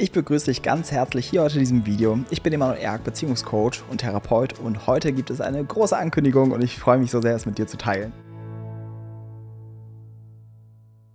Ich begrüße dich ganz herzlich hier heute in diesem Video. Ich bin Emanuel Erk, Beziehungscoach und Therapeut und heute gibt es eine große Ankündigung und ich freue mich so sehr, es mit dir zu teilen.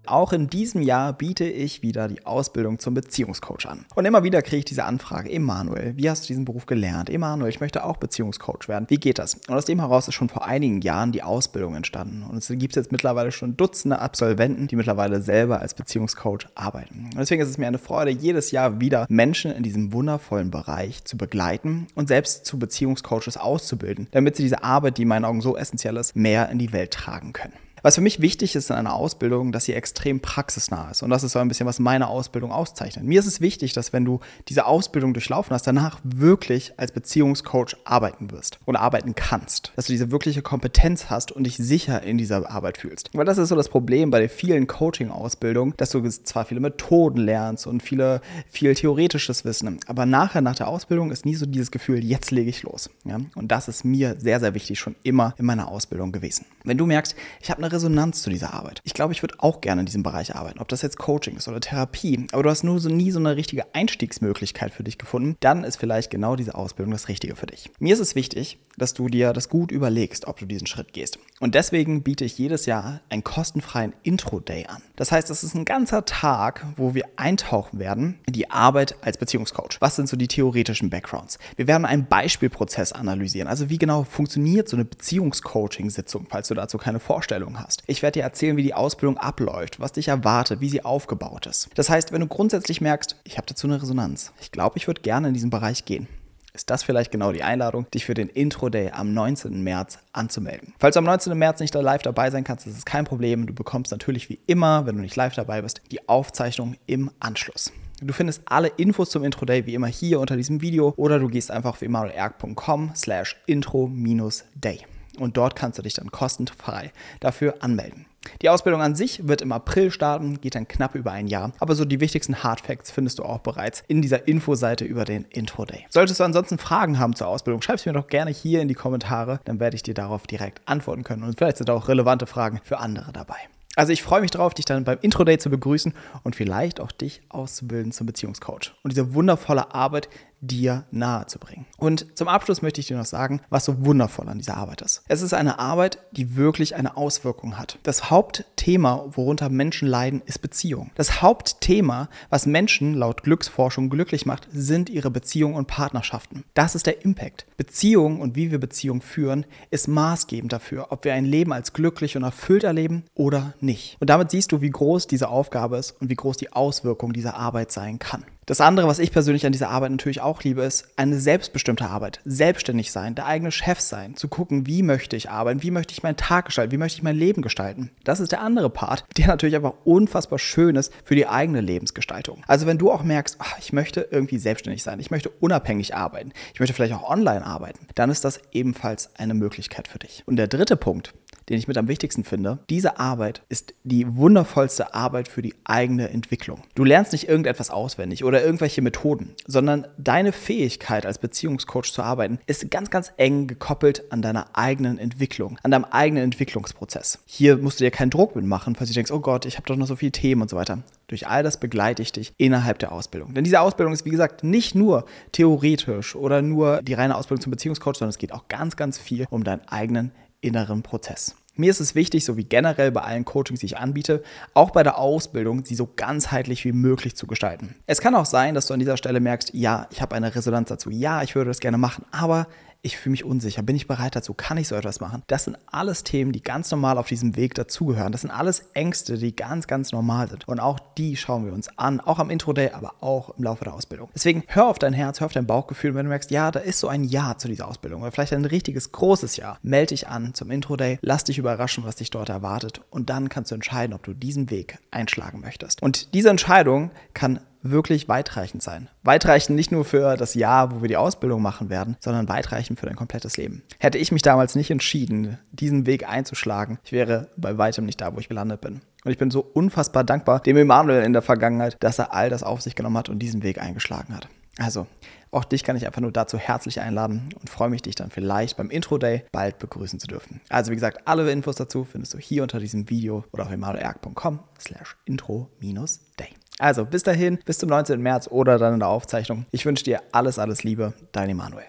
Auch in diesem Jahr biete ich wieder die Ausbildung zum Beziehungscoach an. Und immer wieder kriege ich diese Anfrage, Emanuel, wie hast du diesen Beruf gelernt? Emanuel, ich möchte auch Beziehungscoach werden. Wie geht das? Und aus dem heraus ist schon vor einigen Jahren die Ausbildung entstanden. Und es gibt jetzt mittlerweile schon Dutzende Absolventen, die mittlerweile selber als Beziehungscoach arbeiten. Und deswegen ist es mir eine Freude, jedes Jahr wieder Menschen in diesem wundervollen Bereich zu begleiten und selbst zu Beziehungscoaches auszubilden, damit sie diese Arbeit, die in meinen Augen so essentiell ist, mehr in die Welt tragen können. Was für mich wichtig ist in einer Ausbildung, dass sie extrem praxisnah ist. Und das ist so ein bisschen, was meine Ausbildung auszeichnet. Mir ist es wichtig, dass wenn du diese Ausbildung durchlaufen hast, danach wirklich als Beziehungscoach arbeiten wirst und arbeiten kannst. Dass du diese wirkliche Kompetenz hast und dich sicher in dieser Arbeit fühlst. Weil das ist so das Problem bei den vielen Coaching-Ausbildungen, dass du zwar viele Methoden lernst und viele, viel theoretisches Wissen, aber nachher nach der Ausbildung ist nie so dieses Gefühl, jetzt lege ich los. Ja? Und das ist mir sehr, sehr wichtig schon immer in meiner Ausbildung gewesen. Wenn du merkst, ich habe eine Resonanz zu dieser Arbeit. Ich glaube, ich würde auch gerne in diesem Bereich arbeiten, ob das jetzt Coaching ist oder Therapie, aber du hast nur so nie so eine richtige Einstiegsmöglichkeit für dich gefunden, dann ist vielleicht genau diese Ausbildung das Richtige für dich. Mir ist es wichtig, dass du dir das gut überlegst, ob du diesen Schritt gehst. Und deswegen biete ich jedes Jahr einen kostenfreien Intro-Day an. Das heißt, es ist ein ganzer Tag, wo wir eintauchen werden in die Arbeit als Beziehungscoach. Was sind so die theoretischen Backgrounds? Wir werden einen Beispielprozess analysieren. Also wie genau funktioniert so eine Beziehungscoaching-Sitzung, falls du dazu keine Vorstellung hast. Ich werde dir erzählen, wie die Ausbildung abläuft, was dich erwartet, wie sie aufgebaut ist. Das heißt, wenn du grundsätzlich merkst, ich habe dazu eine Resonanz, ich glaube, ich würde gerne in diesen Bereich gehen, ist das vielleicht genau die Einladung, dich für den Intro Day am 19. März anzumelden. Falls du am 19. März nicht live dabei sein kannst, ist es kein Problem. Du bekommst natürlich wie immer, wenn du nicht live dabei bist, die Aufzeichnung im Anschluss. Du findest alle Infos zum Intro Day wie immer hier unter diesem Video oder du gehst einfach auf emanuelerg.com slash intro-day und dort kannst du dich dann kostenfrei dafür anmelden. Die Ausbildung an sich wird im April starten, geht dann knapp über ein Jahr. Aber so die wichtigsten Hard Facts findest du auch bereits in dieser Infoseite über den Intro Day. Solltest du ansonsten Fragen haben zur Ausbildung, schreib es mir doch gerne hier in die Kommentare, dann werde ich dir darauf direkt antworten können. Und vielleicht sind auch relevante Fragen für andere dabei. Also ich freue mich drauf, dich dann beim Intro-Day zu begrüßen und vielleicht auch dich auszubilden zum Beziehungscoach und diese wundervolle Arbeit dir nahe zu bringen. Und zum Abschluss möchte ich dir noch sagen, was so wundervoll an dieser Arbeit ist. Es ist eine Arbeit, die wirklich eine Auswirkung hat. Das Hauptthema, worunter Menschen leiden, ist Beziehung. Das Hauptthema, was Menschen laut Glücksforschung glücklich macht, sind ihre Beziehungen und Partnerschaften. Das ist der Impact. Beziehung und wie wir Beziehung führen, ist maßgebend dafür, ob wir ein Leben als glücklich und erfüllt erleben oder nicht. Und damit siehst du, wie groß diese Aufgabe ist und wie groß die Auswirkung dieser Arbeit sein kann. Das andere, was ich persönlich an dieser Arbeit natürlich auch liebe, ist eine selbstbestimmte Arbeit. Selbstständig sein, der eigene Chef sein, zu gucken, wie möchte ich arbeiten, wie möchte ich meinen Tag gestalten, wie möchte ich mein Leben gestalten. Das ist der andere Part, der natürlich einfach unfassbar schön ist für die eigene Lebensgestaltung. Also wenn du auch merkst, ach, ich möchte irgendwie selbstständig sein, ich möchte unabhängig arbeiten, ich möchte vielleicht auch online arbeiten, dann ist das ebenfalls eine Möglichkeit für dich. Und der dritte Punkt, den ich mit am wichtigsten finde. Diese Arbeit ist die wundervollste Arbeit für die eigene Entwicklung. Du lernst nicht irgendetwas auswendig oder irgendwelche Methoden, sondern deine Fähigkeit als Beziehungscoach zu arbeiten ist ganz, ganz eng gekoppelt an deiner eigenen Entwicklung, an deinem eigenen Entwicklungsprozess. Hier musst du dir keinen Druck mitmachen, falls du denkst, oh Gott, ich habe doch noch so viele Themen und so weiter. Durch all das begleite ich dich innerhalb der Ausbildung. Denn diese Ausbildung ist, wie gesagt, nicht nur theoretisch oder nur die reine Ausbildung zum Beziehungscoach, sondern es geht auch ganz, ganz viel um deinen eigenen inneren Prozess. Mir ist es wichtig, so wie generell bei allen Coachings, die ich anbiete, auch bei der Ausbildung, sie so ganzheitlich wie möglich zu gestalten. Es kann auch sein, dass du an dieser Stelle merkst, ja, ich habe eine Resonanz dazu, ja, ich würde das gerne machen, aber ich fühle mich unsicher, bin ich bereit dazu, kann ich so etwas machen? Das sind alles Themen, die ganz normal auf diesem Weg dazugehören. Das sind alles Ängste, die ganz, ganz normal sind. Und auch die schauen wir uns an, auch am Intro-Day, aber auch im Laufe der Ausbildung. Deswegen hör auf dein Herz, hör auf dein Bauchgefühl, wenn du merkst, ja, da ist so ein Ja zu dieser Ausbildung oder vielleicht ein richtiges großes Ja. Melde dich an zum Intro-Day, lass dich überraschen, was dich dort erwartet und dann kannst du entscheiden, ob du diesen Weg einschlagen möchtest. Und diese Entscheidung kann wirklich weitreichend sein. Weitreichend nicht nur für das Jahr, wo wir die Ausbildung machen werden, sondern weitreichend für dein komplettes Leben. Hätte ich mich damals nicht entschieden, diesen Weg einzuschlagen, ich wäre bei weitem nicht da, wo ich gelandet bin. Und ich bin so unfassbar dankbar dem Emanuel in der Vergangenheit, dass er all das auf sich genommen hat und diesen Weg eingeschlagen hat. Also, auch dich kann ich einfach nur dazu herzlich einladen und freue mich, dich dann vielleicht beim Intro Day bald begrüßen zu dürfen. Also, wie gesagt, alle Infos dazu findest du hier unter diesem Video oder auf emanuelerg.com slash intro-day. Also bis dahin, bis zum 19. März oder dann in der Aufzeichnung. Ich wünsche dir alles, alles Liebe. Dein Emanuel.